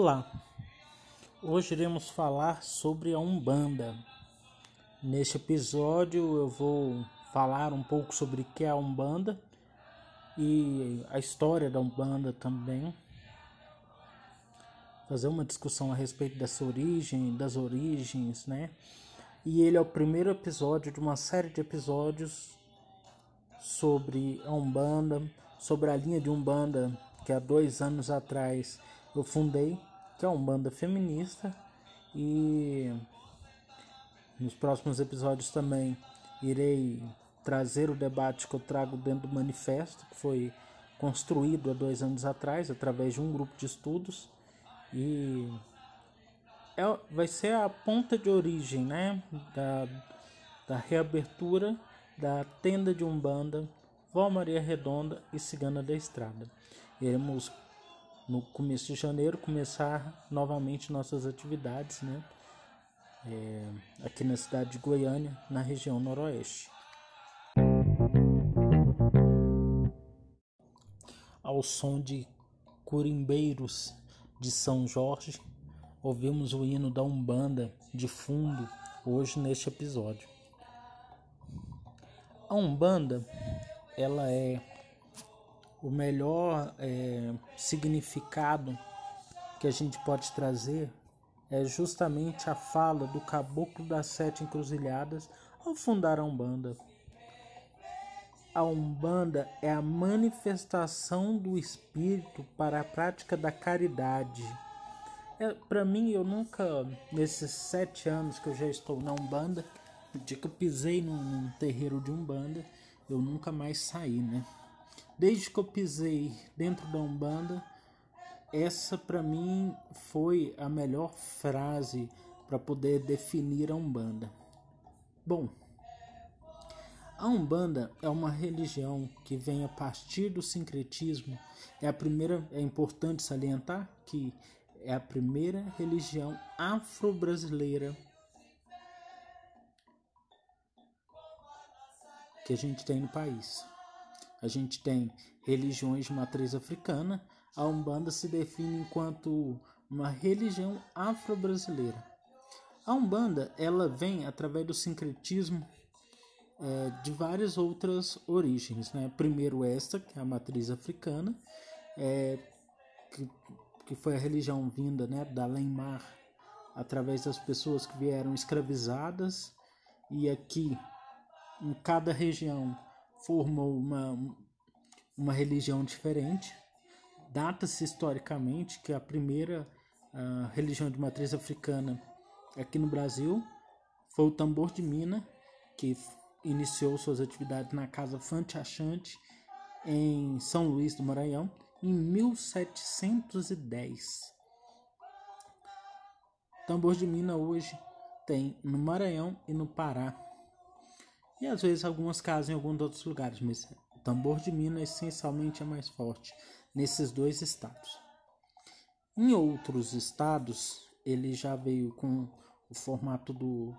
Olá, hoje iremos falar sobre a Umbanda. Neste episódio eu vou falar um pouco sobre o que é a Umbanda e a história da Umbanda também. Fazer uma discussão a respeito dessa origem, das origens, né? E ele é o primeiro episódio de uma série de episódios sobre a Umbanda, sobre a linha de Umbanda que há dois anos atrás eu fundei, que é uma banda feminista, e nos próximos episódios também irei trazer o debate que eu trago dentro do manifesto, que foi construído há dois anos atrás, através de um grupo de estudos, e é, vai ser a ponta de origem né, da, da reabertura da tenda de Umbanda, Vó Maria Redonda e Cigana da Estrada. Iremos no começo de janeiro começar novamente nossas atividades, né? É, aqui na cidade de Goiânia, na região noroeste. Ao som de curimbeiros de São Jorge, ouvimos o hino da Umbanda de fundo hoje neste episódio. A Umbanda, ela é o melhor é, significado que a gente pode trazer é justamente a fala do caboclo das sete encruzilhadas ao fundar a Umbanda. A Umbanda é a manifestação do espírito para a prática da caridade. É, para mim, eu nunca, nesses sete anos que eu já estou na Umbanda, dia que eu pisei num, num terreiro de Umbanda, eu nunca mais saí, né? Desde que eu pisei dentro da Umbanda, essa para mim foi a melhor frase para poder definir a Umbanda. Bom, a Umbanda é uma religião que vem a partir do sincretismo. É a primeira, é importante salientar que é a primeira religião afro-brasileira que a gente tem no país. A gente tem religiões de matriz africana. A Umbanda se define enquanto uma religião afro-brasileira. A Umbanda ela vem através do sincretismo é, de várias outras origens. Né? Primeiro esta, que é a matriz africana, é, que, que foi a religião vinda né, da Além-Mar, através das pessoas que vieram escravizadas, e aqui em cada região formou uma, uma religião diferente. Data-se historicamente que a primeira uh, religião de matriz africana aqui no Brasil foi o tambor de mina, que iniciou suas atividades na casa Fante Achante, em São Luís do Maranhão, em 1710. Tambor de mina hoje tem no Maranhão e no Pará e às vezes algumas casas em alguns outros lugares, mas o tambor de Minas essencialmente é mais forte nesses dois estados. Em outros estados, ele já veio com o formato do,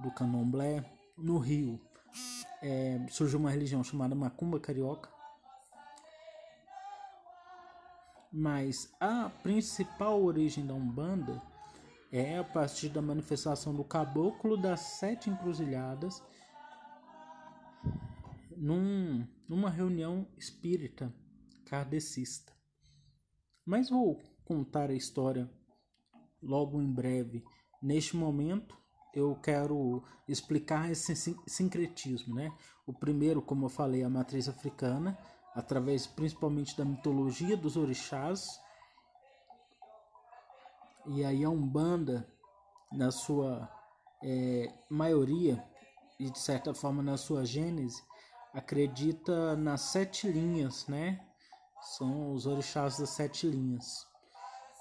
do candomblé. No Rio, é, surgiu uma religião chamada Macumba Carioca. Mas a principal origem da Umbanda é a partir da manifestação do caboclo das sete encruzilhadas num, numa reunião espírita kardecista. Mas vou contar a história logo em breve. Neste momento, eu quero explicar esse sincretismo, né? O primeiro, como eu falei, a matriz africana, através principalmente da mitologia dos orixás. E aí a Umbanda, na sua é, maioria, e de certa forma na sua gênese, acredita nas sete linhas, né? São os orixás das sete linhas.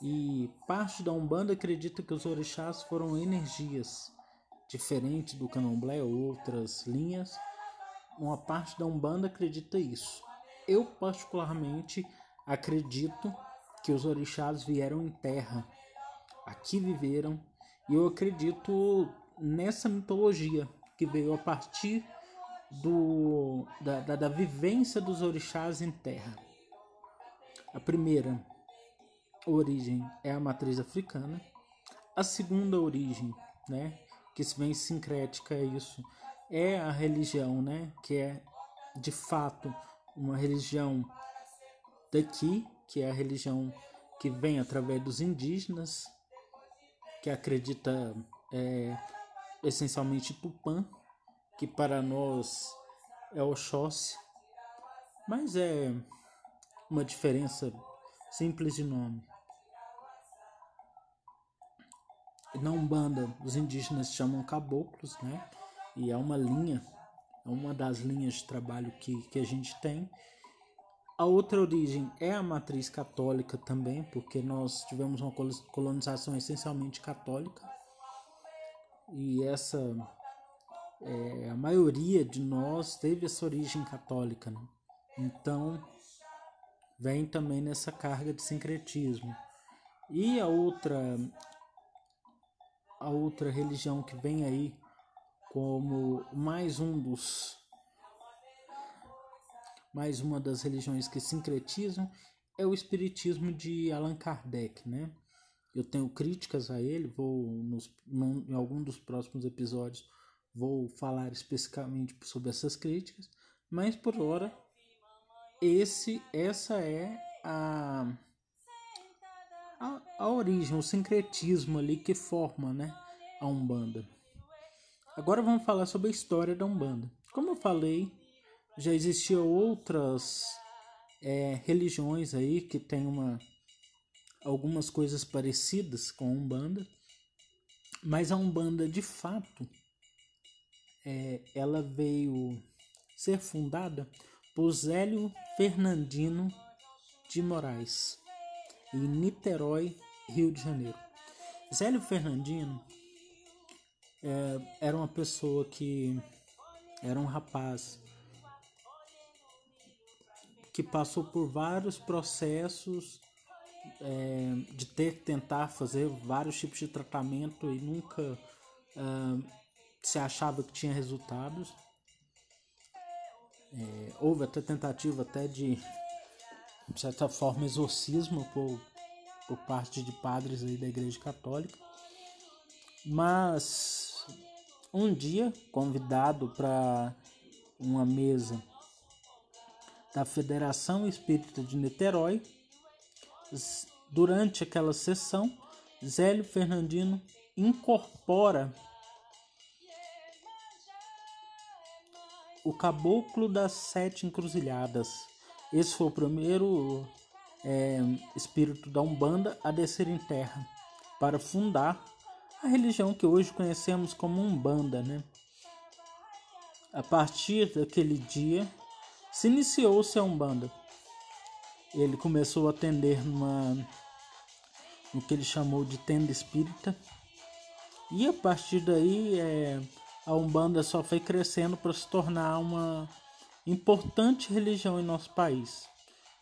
E parte da Umbanda acredita que os orixás foram energias diferentes do candomblé ou outras linhas. Uma parte da Umbanda acredita isso. Eu particularmente acredito que os orixás vieram em terra, aqui viveram, e eu acredito nessa mitologia que veio a partir do, da, da, da vivência dos orixás em terra. A primeira, origem é a matriz africana. A segunda origem, né, que vem sincrética é isso, é a religião, né, que é de fato uma religião daqui, que é a religião que vem através dos indígenas, que acredita é, essencialmente Tupã, que para nós é Oxóssi, mas é uma diferença simples de nome. Na Umbanda, os indígenas chamam caboclos, né? E é uma linha, é uma das linhas de trabalho que, que a gente tem. A outra origem é a matriz católica também, porque nós tivemos uma colonização essencialmente católica. E essa é, a maioria de nós teve essa origem católica, né? então vem também nessa carga de sincretismo. E a outra a outra religião que vem aí como mais um dos mais uma das religiões que sincretizam é o espiritismo de Allan Kardec, né? Eu tenho críticas a ele, vou nos, em algum dos próximos episódios vou falar especificamente sobre essas críticas, mas por hora esse essa é a a, a origem, o sincretismo ali que forma, né, a Umbanda. Agora vamos falar sobre a história da Umbanda. Como eu falei, já existiam outras é, religiões aí que tem uma algumas coisas parecidas com a Umbanda, mas a Umbanda de fato é, ela veio ser fundada por Zélio Fernandino de Moraes, em Niterói, Rio de Janeiro. Zélio Fernandino é, era uma pessoa que era um rapaz que passou por vários processos é, de ter que tentar fazer vários tipos de tratamento e nunca é, se achava que tinha resultados. É, houve até tentativa até de, de certa forma, exorcismo por, por parte de padres aí da Igreja Católica. Mas um dia, convidado para uma mesa da Federação Espírita de Niterói, durante aquela sessão, Zélio Fernandino incorpora o Caboclo das Sete Encruzilhadas. Esse foi o primeiro é, espírito da Umbanda a descer em terra para fundar a religião que hoje conhecemos como Umbanda. Né? A partir daquele dia se iniciou-se a Umbanda. Ele começou a atender numa, no que ele chamou de tenda espírita. E a partir daí é, a Umbanda só foi crescendo para se tornar uma importante religião em nosso país.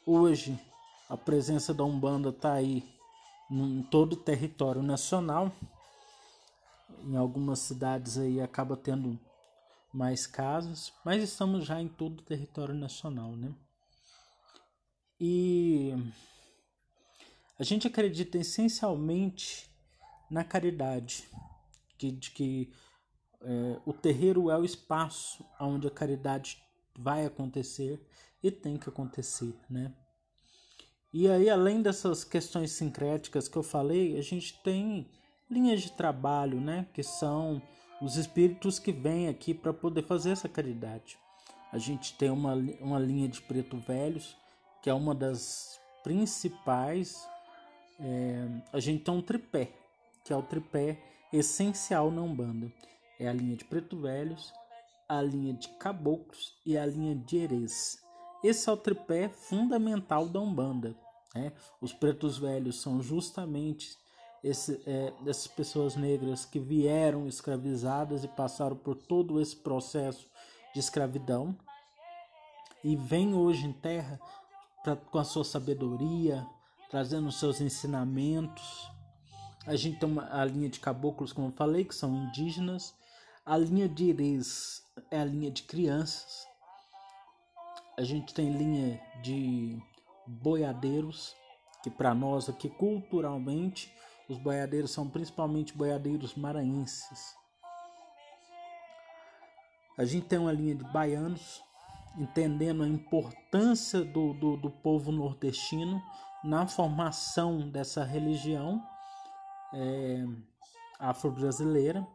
Hoje, a presença da Umbanda está aí em todo o território nacional. Em algumas cidades aí acaba tendo mais casos, mas estamos já em todo o território nacional, né? E a gente acredita essencialmente na caridade, que, de que é, o terreiro é o espaço onde a caridade vai acontecer e tem que acontecer, né? E aí, além dessas questões sincréticas que eu falei, a gente tem linhas de trabalho, né? Que são os espíritos que vêm aqui para poder fazer essa caridade. A gente tem uma, uma linha de preto velhos, que é uma das principais. É, a gente tem um tripé, que é o tripé essencial na Umbanda é a linha de Preto Velhos, a linha de Caboclos e a linha de Erês. Esse é o tripé fundamental da Umbanda. Né? Os Pretos Velhos são justamente esse, é, essas pessoas negras que vieram escravizadas e passaram por todo esse processo de escravidão e vêm hoje em terra pra, com a sua sabedoria, trazendo os seus ensinamentos. A gente tem uma, a linha de caboclos, como eu falei, que são indígenas, a linha de Iris é a linha de crianças. A gente tem linha de boiadeiros, que para nós aqui culturalmente os boiadeiros são principalmente boiadeiros maranhenses. A gente tem uma linha de baianos, entendendo a importância do, do, do povo nordestino na formação dessa religião é, afro-brasileira.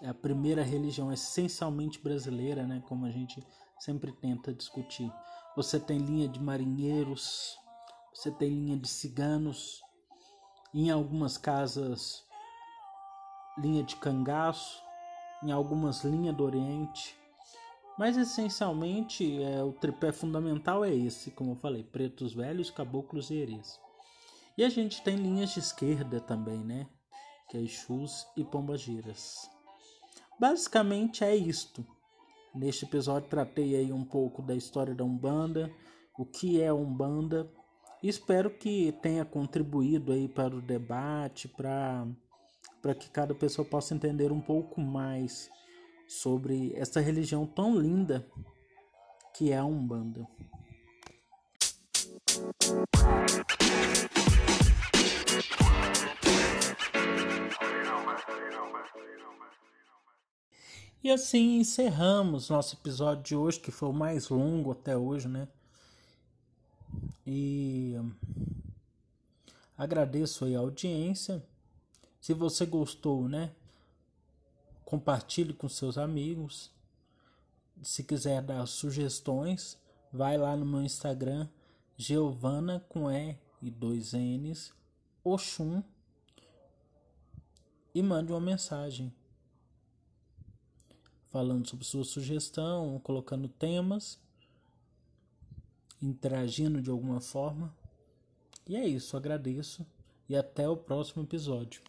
É a primeira religião essencialmente brasileira, né, como a gente sempre tenta discutir. Você tem linha de marinheiros, você tem linha de ciganos, em algumas casas linha de cangaço, em algumas linha do Oriente. Mas essencialmente é, o tripé fundamental é esse, como eu falei, pretos velhos, caboclos e herês. E a gente tem linhas de esquerda também, né? Que é Exus e Pombagiras. Basicamente é isto. Neste episódio tratei aí um pouco da história da Umbanda, o que é Umbanda. Espero que tenha contribuído aí para o debate, para para que cada pessoa possa entender um pouco mais sobre essa religião tão linda que é a Umbanda. E assim encerramos nosso episódio de hoje, que foi o mais longo até hoje, né? E agradeço aí a audiência. Se você gostou, né? Compartilhe com seus amigos. Se quiser dar sugestões, vai lá no meu Instagram, Giovana com E e dois N's, Oxum, e mande uma mensagem falando sobre sua sugestão, colocando temas, interagindo de alguma forma. E é isso, agradeço e até o próximo episódio.